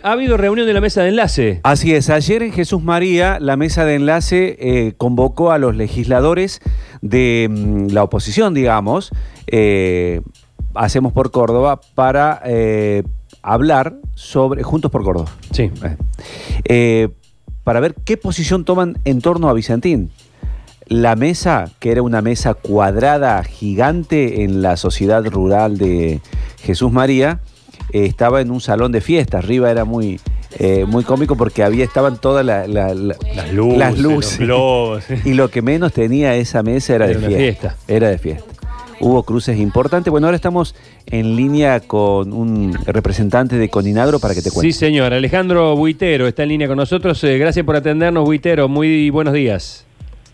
Ha habido reunión de la mesa de enlace. Así es, ayer en Jesús María la mesa de enlace eh, convocó a los legisladores de mm, la oposición, digamos, eh, Hacemos por Córdoba, para eh, hablar sobre, Juntos por Córdoba, Sí. eh, para ver qué posición toman en torno a Vicentín. La mesa, que era una mesa cuadrada gigante en la sociedad rural de Jesús María, eh, estaba en un salón de fiesta. Arriba era muy, eh, muy cómico porque había, estaban todas la- la- la- Las luces. Las luces. los globos. y lo que menos tenía esa mesa era, Era de fiesta. Era de fiesta. Hubo cruces importantes. Bueno, ahora estamos en línea con un representante de Coninagro para que te cuente. Sí, señor. Alejandro Buitero está en línea con nosotros. Eh, gracias por atendernos, Buitero. Muy buenos días.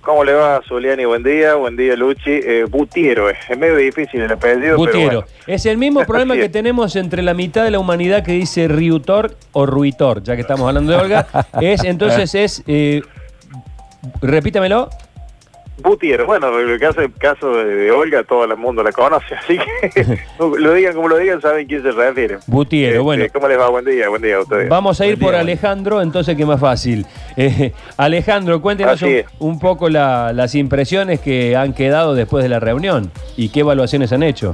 ¿Cómo le va, Zuliani? Buen día, buen día, Luchi. Eh, Butiero, es es medio difícil el apellido, pero bueno. Es el mismo problema que tenemos entre la mitad de la humanidad que dice Riutor o Ruitor, ya que estamos hablando de Olga. Es, entonces es. eh, repítamelo. Butiero, bueno, en el caso, el caso de, Olga, todo el mundo la conoce, así que lo digan como lo digan, saben quién se refiere. Butiero, Este, bueno. ¿Cómo les va? Buen día, buen día a ustedes. Vamos a ir Buen por Alejandro, entonces que más fácil. Eh, Alejandro, cuéntenos un, poco la- las impresiones que han quedado después de la reunión y qué evaluaciones han hecho.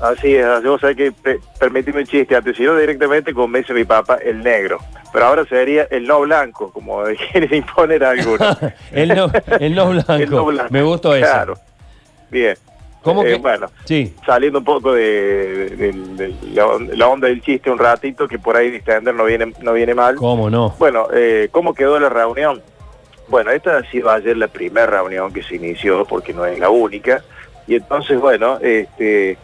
Así es, vos sabés que, pe- permitime un chiste, antes si no directamente me dice mi papá, el negro. Pero ahora sería el no blanco, como quieren imponer a algunos. el, no, el no blanco. El no blanco. Me gustó eso. Claro. Bien. ¿Cómo Eh, que? bueno, Sí. saliendo un poco de, de- de- de la, on- la onda del chiste un ratito, que por ahí distender no viene, no viene mal. ¿Cómo no? Bueno, eh, ¿cómo quedó la reunión? Bueno, esta ha sido ayer la primera reunión que se inició, porque no es la única. Y entonces, bueno, este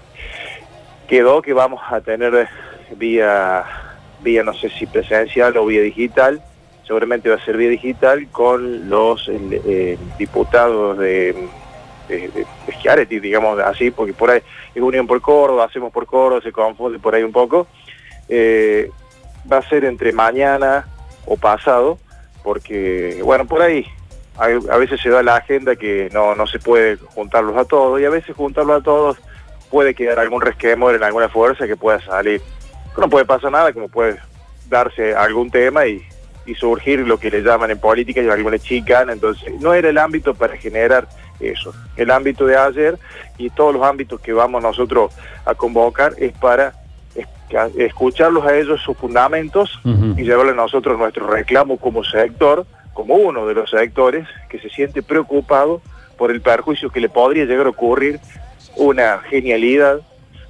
quedó que vamos a tener vía, vía no sé si presencial o vía digital, seguramente va a ser vía digital, con los eh, diputados de, de, digamos así, porque por ahí es Unión por Córdoba, hacemos por Córdoba, se confunde por ahí un poco. Eh, va a ser entre mañana o pasado, porque, bueno, por ahí a, a veces se da la agenda que no, no se puede juntarlos a todos y a veces juntarlos a todos puede quedar algún resquemor en alguna fuerza que pueda salir. No puede pasar nada, como puede darse algún tema y, y surgir lo que le llaman en política y alguna chicana, entonces no era el ámbito para generar eso. El ámbito de ayer y todos los ámbitos que vamos nosotros a convocar es para escucharlos a ellos sus fundamentos y llevarle a nosotros nuestro reclamo como sector, como uno de los sectores que se siente preocupado por el perjuicio que le podría llegar a ocurrir una genialidad,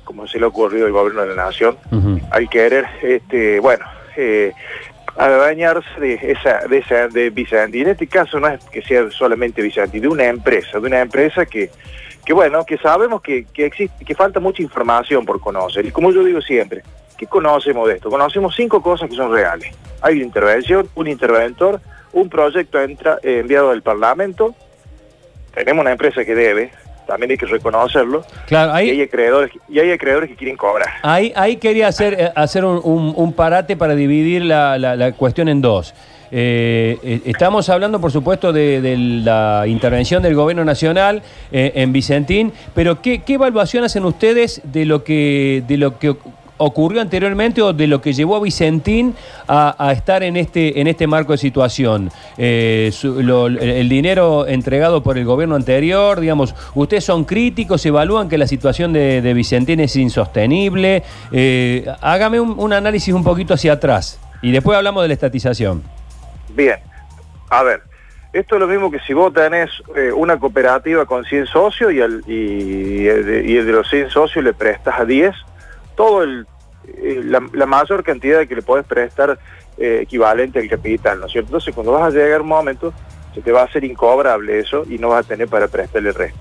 como se le ha ocurrido al gobierno de la nación, Ujú. al querer, este, bueno, eh, adueñarse de esa, de esa, de Vicentín. En este caso no es que sea solamente Vicentín, de una empresa, de una empresa que, que bueno, que sabemos que, que existe, que falta mucha información por conocer. Y como yo digo siempre, ¿qué conocemos de esto? Conocemos cinco cosas que son reales. Hay una intervención, un interventor, un proyecto entra, eh, enviado al Parlamento, tenemos una empresa que debe, también hay que reconocerlo, Claro, y hay ahí, acreedores, y hay acreedores que quieren cobrar. ahí, ahí quería hacer, eh, hacer un, un- un parate para dividir la, la- la cuestión en dos. Eh, eh, estamos hablando, por supuesto, de, de la intervención del gobierno nacional eh, en Vicentín, pero ¿qué, qué evaluación hacen ustedes de lo que de lo que ocurrió anteriormente o de lo que llevó a Vicentín a, estar en este en este marco de situación? Eh, el, el dinero entregado por el gobierno anterior, digamos, ustedes son críticos, evalúan que la situación de, Vicentín es insostenible. Eh, hágame un, análisis un poquito hacia atrás y después hablamos de la estatización. Bien, a ver, esto es lo mismo que si vos tenés eh, una cooperativa con 100 socios y, al- y, el de, y el de los 100 socios le prestas a 10, todo el, eh, la, la mayor cantidad que le podés prestar eh, equivalente al capital, ¿no es cierto? Entonces cuando vas a llegar un momento, se te va a hacer incobrable eso y no vas a tener para prestarle el resto.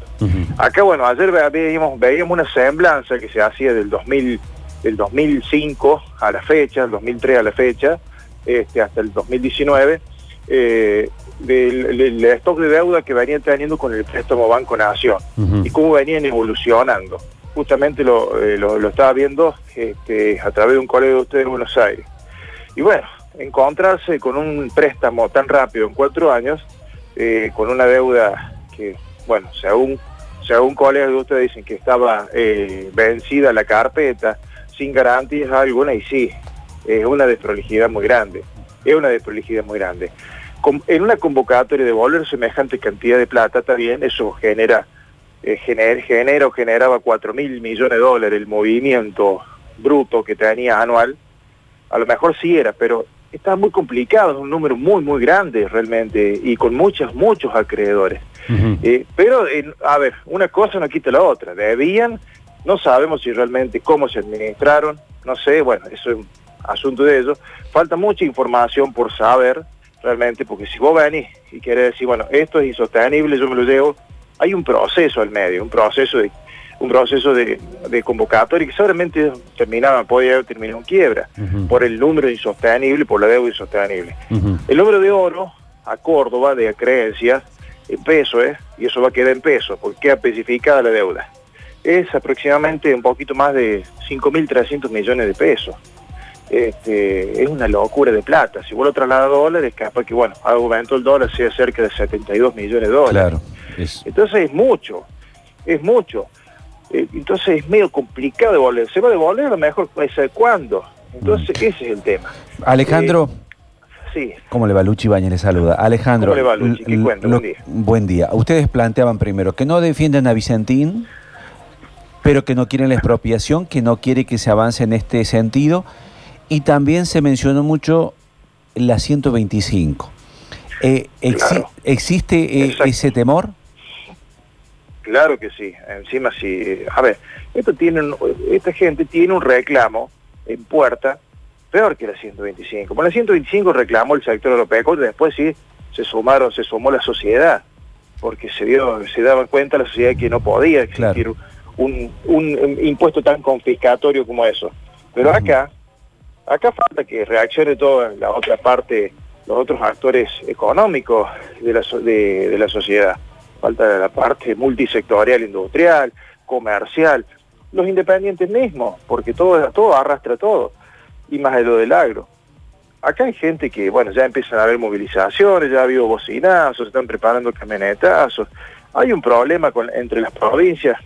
Acá, bueno, ayer ve- veíamos, veíamos una semblanza que se hacía del 2000, del 2005 a la fecha, del 2003 a la fecha, este, hasta el 2019, eh, del, del stock de deuda que venían teniendo con el préstamo Banco Nación y cómo venían evolucionando. Justamente lo, eh, lo, lo estaba viendo este, a través de un colega de ustedes de Buenos Aires. Y bueno, encontrarse con un préstamo tan rápido en cuatro años, eh, con una deuda que, bueno, según, según colegas de ustedes dicen que estaba eh, vencida la carpeta, sin garantías alguna, y sí, es una desprolijidad muy grande, es una desprolijidad muy grande. en una convocatoria de devolver semejante cantidad de plata, bien, eso genera, eh, genera, o generaba 4 mil millones de dólares el movimiento bruto que tenía anual, a lo mejor sí era, pero está muy complicado, es un número muy, muy grande realmente, y con muchos, muchos acreedores. Eh, pero, a ver, una cosa no quita la otra, debían, no sabemos si realmente cómo se administraron, no sé, bueno, eso es un asunto de ellos, falta mucha información por saber realmente, porque si vos venís y querés decir, bueno, esto es insostenible, yo me lo llevo, hay un proceso al medio, un proceso de un proceso de, convocatoria que seguramente terminaba, podía terminar en quiebra, por el número insostenible, por la deuda insostenible. El número de oro a Córdoba de creencias en peso, ¿eh? y eso va a quedar en peso, porque queda especificada la deuda. Es aproximadamente un poquito más de 5.300 millones de pesos. Este, es una locura de plata. Si vos lo trasladas a dólares, capaz que, bueno, aumentó el dólar, sea cerca de 72 millones de dólares. Claro. Entonces es mucho, es mucho. Eh, entonces es medio complicado devolver. Se va a devolver a lo mejor ser cuándo. Entonces mm. ese es el tema. Alejandro. Eh, sí. ¿Cómo le va Luchi Bañez? Le saluda. Alejandro. ¿Cómo le va Luchi? ¿Qué cuento? Buen día. Buen día. Ustedes planteaban primero que no defienden a Vicentín, pero que no quieren la expropiación, que no quiere que se avance en este sentido. Y también se mencionó mucho la 125. Eh, ¿Existe ese temor? Claro que sí, encima sí. A ver, esto tiene, esta gente tiene un reclamo en puerta peor que la 125. Con la 125 reclamó el sector europeo, después sí se sumaron, se sumó la sociedad, porque se dio, se daban cuenta la sociedad que no podía existir un, impuesto tan confiscatorio como eso. Pero acá, acá falta que reaccione toda la otra parte, los otros actores económicos de la, de la sociedad falta la parte multisectorial industrial, comercial, los independientes mismos, porque todo, todo arrastra todo, y más de lo del agro. Acá hay gente que, bueno, ya empiezan a haber movilizaciones, ya ha habido bocinazos, están preparando camionetazos, hay un problema con, entre las provincias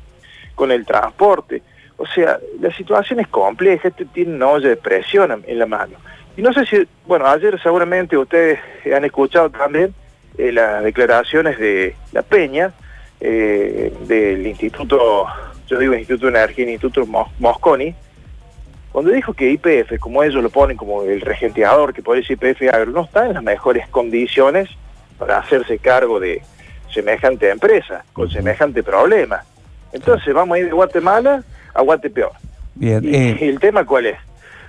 con el transporte. O sea, la situación es compleja, este tiene una olla de presión en la mano. Y no sé si, bueno, ayer seguramente ustedes han escuchado también eh, las declaraciones de La Peña, eh, del Instituto, yo digo Instituto de Energía, Instituto Mosconi, cuando dijo que IPF, como ellos lo ponen como el regenteador que por eso IPF Agro, no está en las mejores condiciones para hacerse cargo de semejante empresa, con semejante problema. Entonces vamos a ir de Guatemala a Guatepeor. Bien, y, eh. el tema cuál es?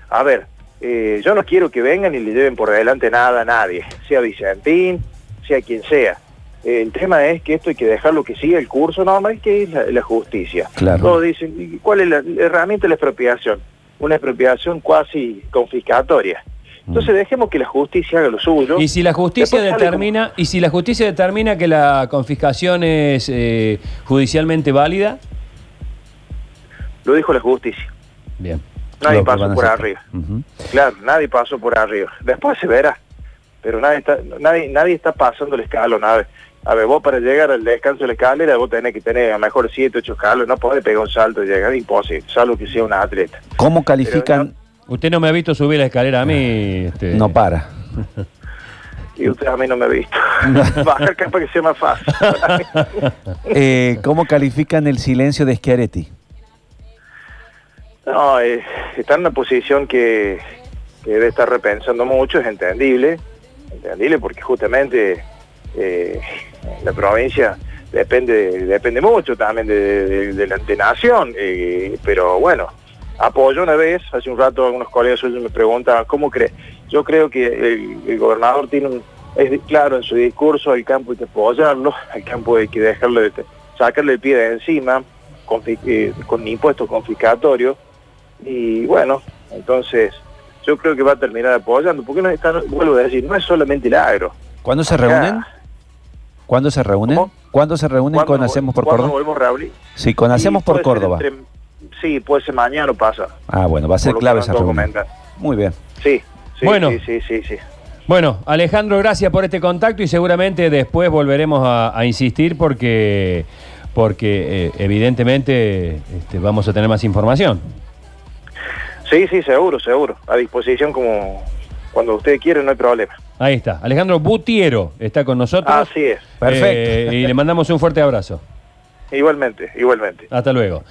A ver, yo no quiero que vengan y le lleven por delante nada a nadie, sea Vicentín, sea quien sea. El tema es que esto hay que dejarlo que siga el curso normal, que es la, justicia. Claro. Todos dicen, ¿cuál es la, herramienta de la expropiación? Una expropiación cuasi confiscatoria. Entonces mm. dejemos que la justicia haga lo suyo. Y si la justicia determina, y si la justicia determina que la confiscación es eh, judicialmente válida, lo dijo la justicia. Bien. Nadie pasó por arriba. Claro, nadie pasó por arriba. Después se verá pero nadie está, nadie, nadie está pasando el escalón. A ver, a ver, vos para llegar al descanso de la escalera, vos tenés que tener a lo mejor 7, 8 escalones, no podés pegar un salto y llegar, imposible, salvo que sea un atleta. ¿Cómo califican? usted no me ha visto subir la escalera a mí. Este... No para. Y usted a mí no me ha visto. Bajar para que sea más fácil. eh, ¿Cómo califican el silencio de Schiaretti? No, eh, está en una posición que, que debe estar repensando mucho, es entendible entendible porque justamente eh, la provincia depende depende mucho también de, la antenación, eh, pero bueno, apoyó una vez, hace un rato algunos colegas suyos me preguntan, ¿cómo cree? Yo creo que el, gobernador tiene un, es claro en su discurso, el campo hay que apoyarlo, el campo hay que dejarle, sacarle el pie de encima, eh, con impuestos confiscatorios, y bueno, entonces yo creo que va a terminar apoyando, porque no está, vuelvo a decir, no es solamente el agro. ¿Cuándo se reúnen? ¿Cuándo se reúnen? ¿Cuándo se reúnen con Hacemos por Córdoba? volvemos, Raúl? Sí, con Hacemos por Córdoba. sí, puede ser mañana o pasa. Ah, bueno, va a ser clave esa reunión. Muy bien. Sí, sí, bueno. sí, sí, sí, Bueno, Alejandro, gracias por este contacto y seguramente después volveremos a, insistir porque, porque eh, evidentemente este, vamos a tener más información. Sí, sí, seguro, seguro. A disposición como cuando ustedes quieran, no hay problema. Ahí está. Alejandro Butiero está con nosotros. Así es. Perfecto. Eh, y le mandamos un fuerte abrazo. Igualmente, igualmente. Hasta luego.